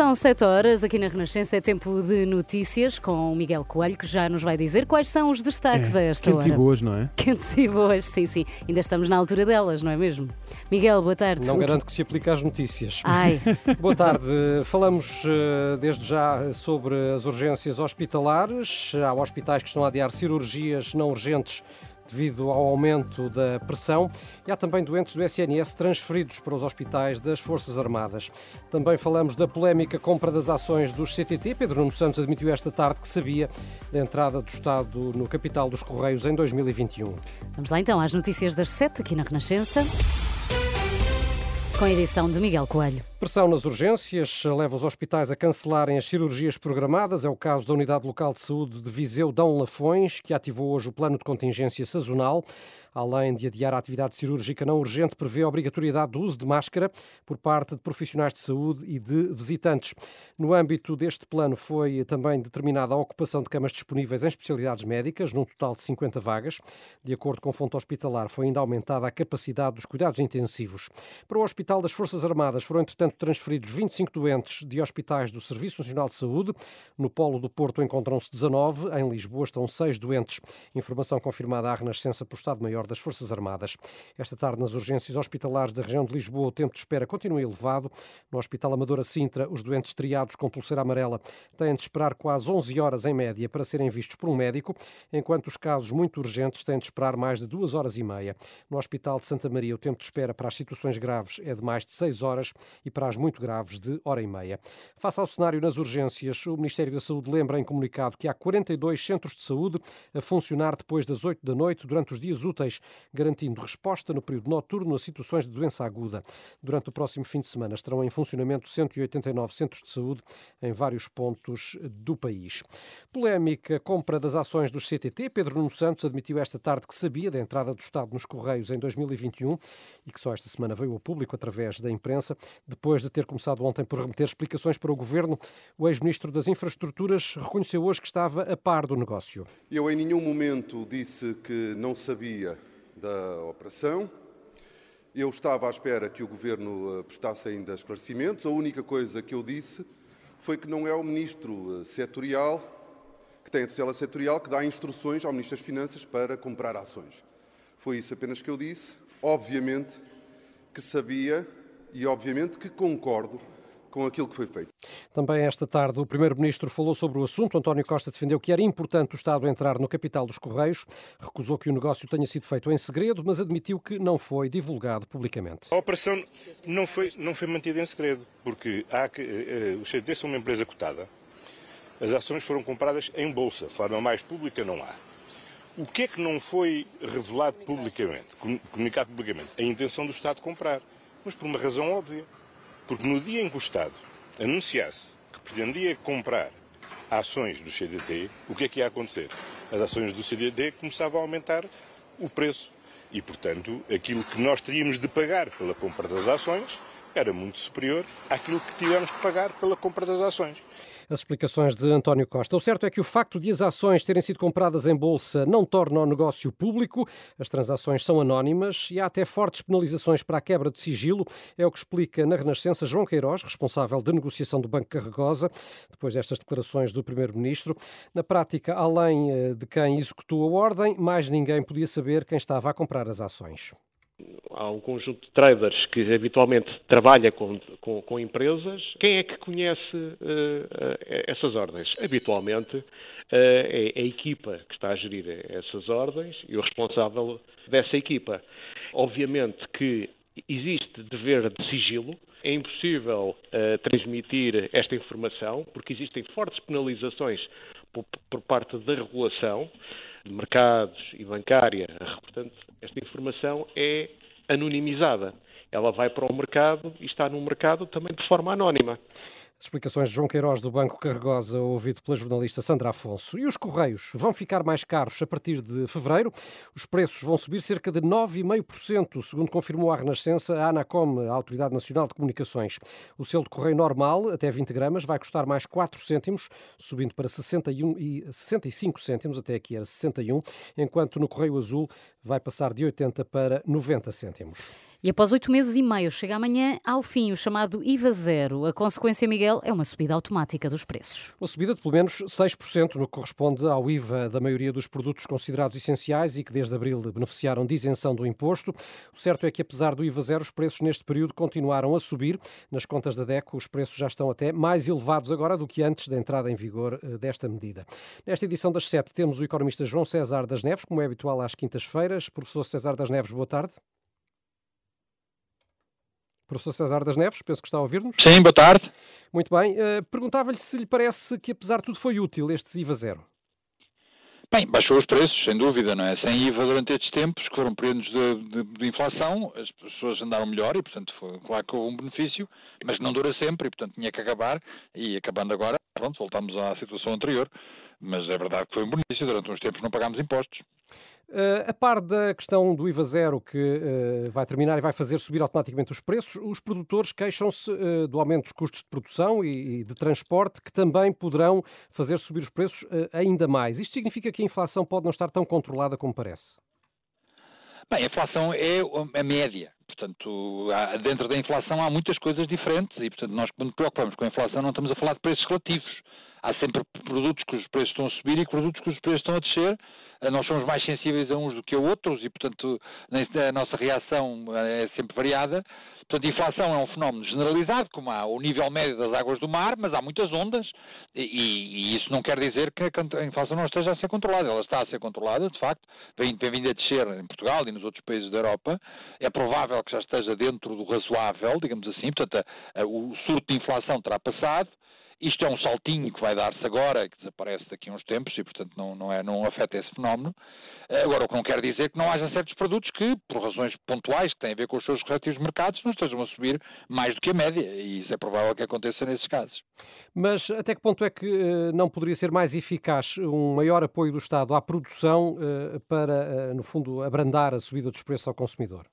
São sete horas, aqui na Renascença é tempo de notícias com o Miguel Coelho, que já nos vai dizer quais são os destaques É, a esta quentes hora. e boas, não é? Quentes e boas, sim, sim. Ainda estamos na altura delas, não é mesmo? Miguel, boa tarde. Não garanto que se aplique às notícias. Ai, Boa tarde. Falamos eh, desde já sobre as urgências hospitalares. Há hospitais que estão a adiar cirurgias não urgentes devido ao aumento da pressão e há também doentes do SNS transferidos para os hospitais das Forças Armadas. Também falamos da polémica compra das ações dos CTT. Pedro Nuno Santos admitiu esta tarde que sabia da entrada do Estado no capital dos Correios em 2021. vamos lá então às notícias das sete aqui na Renascença. Com a edição de Miguel Coelho. Pressão nas urgências leva os hospitais a cancelarem as cirurgias programadas. É o caso da Unidade Local de Saúde de Viseu Dão Lafões, que ativou hoje o plano de contingência sazonal. Além de adiar a atividade cirúrgica não urgente, prevê a obrigatoriedade do uso de máscara por parte de profissionais de saúde e de visitantes. No âmbito deste plano foi também determinada a ocupação de camas disponíveis em especialidades médicas, num total de 50 vagas. De acordo com fonte hospitalar, foi ainda aumentada a capacidade dos cuidados intensivos. Para o Hospital das Forças Armadas foram, entretanto, transferidos 25 doentes de hospitais do Serviço Nacional de Saúde. No Polo do Porto encontram-se 19, em Lisboa estão 6 doentes. Informação confirmada à Renascença por Estado-Maior das Forças Armadas. Esta tarde, nas urgências hospitalares da região de Lisboa, o tempo de espera continua elevado. No Hospital Amadora Sintra, os doentes triados com pulseira amarela têm de esperar quase 11 horas em média para serem vistos por um médico, enquanto os casos muito urgentes têm de esperar mais de 2 horas e meia. No Hospital de Santa Maria, o tempo de espera para as situações graves é de mais de 6 horas e para as muito graves de hora e meia. Face ao cenário nas urgências, o Ministério da Saúde lembra em comunicado que há 42 centros de saúde a funcionar depois das 8 da noite durante os dias úteis, garantindo resposta no período noturno a situações de doença aguda. Durante o próximo fim de semana estarão em funcionamento 189 centros de saúde em vários pontos do país. Polémica compra das ações dos CTT. Pedro Nuno Santos admitiu esta tarde que sabia da entrada do Estado nos Correios em 2021 e que só esta semana veio ao público através da imprensa, depois de ter começado ontem por remeter explicações para o governo. O ex-ministro das Infraestruturas reconheceu hoje que estava a par do negócio. Eu em nenhum momento disse que não sabia da operação. Eu estava à espera que o Governo eh, prestasse ainda esclarecimentos. A única coisa que eu disse foi que não é o Ministro eh, setorial, que tem a tutela setorial, que dá instruções ao Ministro das Finanças para comprar ações. Foi isso apenas que eu disse. Obviamente que sabia e obviamente que concordo com aquilo que foi feito. Também esta tarde o Primeiro-Ministro falou sobre o assunto. António Costa defendeu que era importante o Estado entrar no capital dos Correios, recusou que o negócio tenha sido feito em segredo, mas admitiu que não foi divulgado publicamente. A operação não foi, não foi mantida em segredo, porque há que, eh, eh, os CDT são uma empresa cotada. As ações foram compradas em bolsa, forma mais pública não há. O que é que não foi revelado publicamente, com- comunicado publicamente? A intenção do Estado de comprar. Mas por uma razão óbvia. Porque no dia em que o Estado anunciasse que pretendia comprar ações do CDT, o que é que ia acontecer? As ações do CDT começavam a aumentar o preço. E, portanto, aquilo que nós teríamos de pagar pela compra das ações era muito superior àquilo que tivemos que pagar pela compra das ações. As explicações de António Costa. O certo é que o facto de as ações terem sido compradas em bolsa não torna o negócio público. As transações são anónimas e há até fortes penalizações para a quebra de sigilo. É o que explica na Renascença João Queiroz, responsável de negociação do Banco Carregosa, depois destas declarações do Primeiro-Ministro. Na prática, além eh, de quem executou a ordem, mais ninguém podia saber quem estava a comprar as ações. Há um conjunto de traders que habitualmente trabalha com, com, com empresas. Quem é que conhece eh, essas ordens? Habitualmente eh, é a equipa que está a gerir essas ordens e o responsável dessa equipa. Obviamente que existe dever de sigilo. É impossível eh, transmitir esta informação porque existem fortes penalizações por, por parte da regulação de mercados e bancária. Portanto, esta informação é anonimizada ela vai para o mercado e está no mercado também de forma anónima. As explicações de João Queiroz do Banco Carregosa, ouvido pela jornalista Sandra Afonso. E os Correios vão ficar mais caros a partir de fevereiro. Os preços vão subir cerca de 9,5%, segundo confirmou a Renascença a ANACOM, a Autoridade Nacional de Comunicações. O selo de correio normal, até 20 gramas, vai custar mais 4 cêntimos, subindo para 61 e 65 cêntimos, até aqui era 61, enquanto no correio azul vai passar de 80 para 90 cêntimos. E após oito meses e meio, chega amanhã ao fim o chamado IVA zero. A consequência, Miguel, é uma subida automática dos preços. Uma subida de pelo menos 6%, no que corresponde ao IVA da maioria dos produtos considerados essenciais e que desde abril beneficiaram de isenção do imposto. O certo é que, apesar do IVA zero, os preços neste período continuaram a subir. Nas contas da DECO, os preços já estão até mais elevados agora do que antes da entrada em vigor eh, desta medida. Nesta edição das sete, temos o economista João César das Neves, como é habitual às quintas-feiras. Professor César das Neves, boa tarde. Professor César das Neves, penso que está a ouvir-nos. Sim, boa tarde. Muito bem. Uh, Perguntava-lhe se lhe parece que, apesar de tudo, foi útil este IVA zero. Bem, baixou os preços, sem dúvida, não é? Sem IVA durante estes tempos, que foram períodos de, de, de, inflação, as pessoas andaram melhor e, portanto, foi, claro que houve um benefício, mas não dura sempre e, portanto, tinha que acabar. E acabando agora, pronto, voltamos à situação anterior. Mas é verdade que foi um benefício, durante uns tempos não pagámos impostos. Uh, a par da questão do IVA zero, que uh, vai terminar e vai fazer subir automaticamente os preços, os produtores queixam-se uh, do aumento dos custos de produção e, e, de transporte, que também poderão fazer subir os preços ainda mais. Isto significa que a inflação pode não estar tão controlada como parece? Bem, a inflação é a média. Portanto, há, dentro da inflação há muitas coisas diferentes e, portanto, nós quando preocupamos com a inflação não estamos a falar de preços relativos. Há sempre produtos cujos preços estão a subir e produtos cujos preços estão a descer nós somos mais sensíveis a uns do que a outros e, portanto, a nossa reação é sempre variada. Portanto, a inflação é um fenómeno generalizado, como há o nível médio das águas do mar, mas há muitas ondas e, e, isso não quer dizer que a inflação não esteja a ser controlada. Ela está a ser controlada, de facto, vem, tem vindo a descer em Portugal e nos outros países da Europa. É provável que já esteja dentro do razoável, digamos assim. Portanto, a, a, o surto de inflação terá passado. Isto é um saltinho que vai dar-se agora, que desaparece daqui a uns tempos e, portanto, não, não, é, não afeta esse fenómeno. Agora, o que não quer dizer que não haja certos produtos que, por razões pontuais que têm a ver com os seus respectivos mercados, não estejam a subir mais do que a média. E isso é provável que aconteça nesses casos. Mas até que ponto é que eh, não poderia ser mais eficaz um maior apoio do Estado à produção eh, para, eh, no fundo, abrandar a subida dos preços ao consumidor?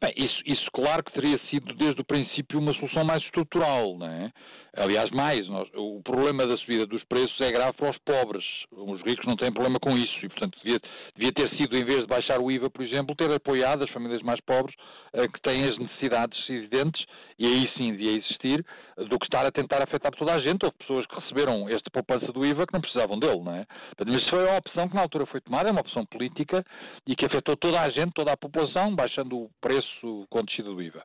Bem, isso, isso, claro que teria sido desde o princípio uma solução mais estrutural, não é? Aliás, mais, nós, o problema da subida dos preços é grave para os pobres. Os ricos não têm problema com isso e, portanto, devia, devia ter sido, em vez de baixar o IVA, por exemplo, ter apoiado as famílias mais pobres eh, que têm as necessidades evidentes e aí sim devia existir, do que estar a tentar afetar toda a gente. Houve pessoas que receberam esta poupança do IVA que não precisavam dele, não é? Portanto, mas foi a opção que na altura foi tomada, é uma opção política e que afetou toda a gente, toda a população, baixando o preço com a descida do IVA.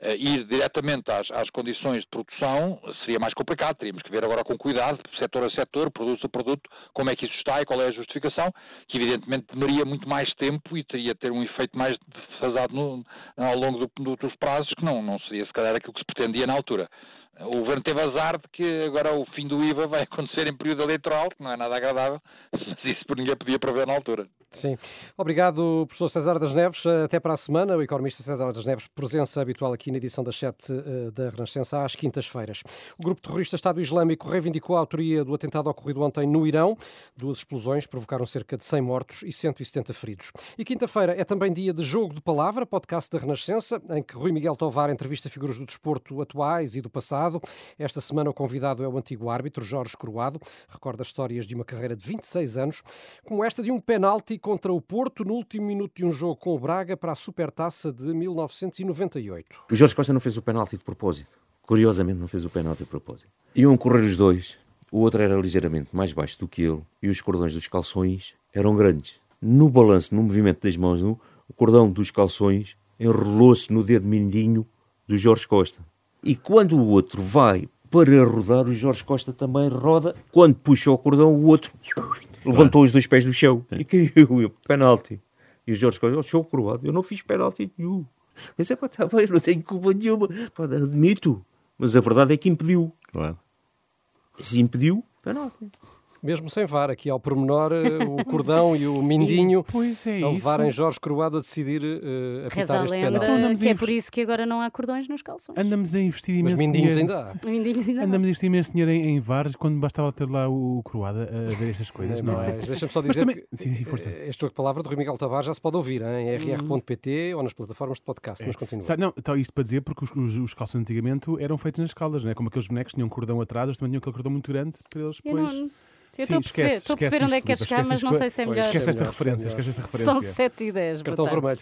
Uh, ir diretamente às, às, condições de produção seria mais complicado. Teríamos que ver agora com cuidado, setor a setor, produto a produto, como é que isso está e qual é a justificação, que evidentemente demoraria muito mais tempo e teria ter um efeito mais defasado no, ao longo do, do, dos prazos, que não, não seria se calhar aquilo que se pretendia na altura. O governo teve azar de que agora o fim do IVA vai acontecer em período eleitoral, que não é nada agradável, mas isso por ninguém podia prever na altura. Sim. Obrigado, professor César das Neves. Até para a semana. O economista César das Neves, presença habitual aqui na edição das 7 eh, da Renascença, às quintas-feiras. O grupo terrorista Estado Islâmico reivindicou a autoria do atentado ocorrido ontem no Irão. Duas explosões provocaram cerca de 100 mortos e 170 feridos. E quinta-feira é também dia de Jogo de Palavra, podcast da Renascença, em que Rui Miguel Tovar entrevista figuras do desporto atuais e do passado esta semana o convidado é o antigo árbitro Jorge Coroado, recorda histórias de uma carreira de 26 anos, como esta de um penalti contra o Porto no último minuto de um jogo com o Braga para a Supertaça de 1998. O Jorge Costa não fez o penalti de propósito. Curiosamente não fez o penalti de propósito. Iam correr os dois, o outro era ligeiramente mais baixo do que ele e os cordões dos calções eram grandes. No balanço, no movimento das mãos, o cordão dos calções enrolou-se no dedo mindinho do Jorge Costa. E quando o outro vai para rodar, o Jorge Costa também roda. Quando puxa o cordão, o outro levantou os dois pés do chão e caiu. Penalti. E o Jorge Costa, oh, show croado, eu não fiz penalti nenhum. Eu disse, pá, tá bem, não tenho culpa nenhuma. Pá, admito. Mas a verdade é que impediu. Claro. Se impediu, penalti. Mesmo sem VAR, aqui ao pormenor, eh, o cordão e o mindinho Pois é isso. levarem Jorge Croado a decidir uh, Reza apitar a este lenda penalti. Então andamos que é por isso que agora não há cordões nos calções. Andamos a investir Mas imenso mindinhos dinheiro. ainda há. Mindinhos ainda. Andamos a investir imenso dinheiro em, em VARs quando bastava ter lá o Croada a ver estas coisas, não é? Mas Deixa-me só Mas dizer também- que Sim, sim, força. eh, este jogo de palavra do Rui Miguel Tavares já se pode ouvir hein, em rr.pt ou nas plataformas de podcast. Mas continua. Sabe, não, então, isto para dizer porque os, os, os calções antigamente eram feitos nas caldas, não é? Como aqueles bonecos tinham um cordão atrás, eles também tinham aquele cordão muito grande para eles depois. Sim, estou a perceber, esquece- estou a perceber esquece onde é que queres chegar, mas não sei se é melhor. Esquece esta referência, melhor. esquece esta referência. São 7 e 10. Cartão vermelho.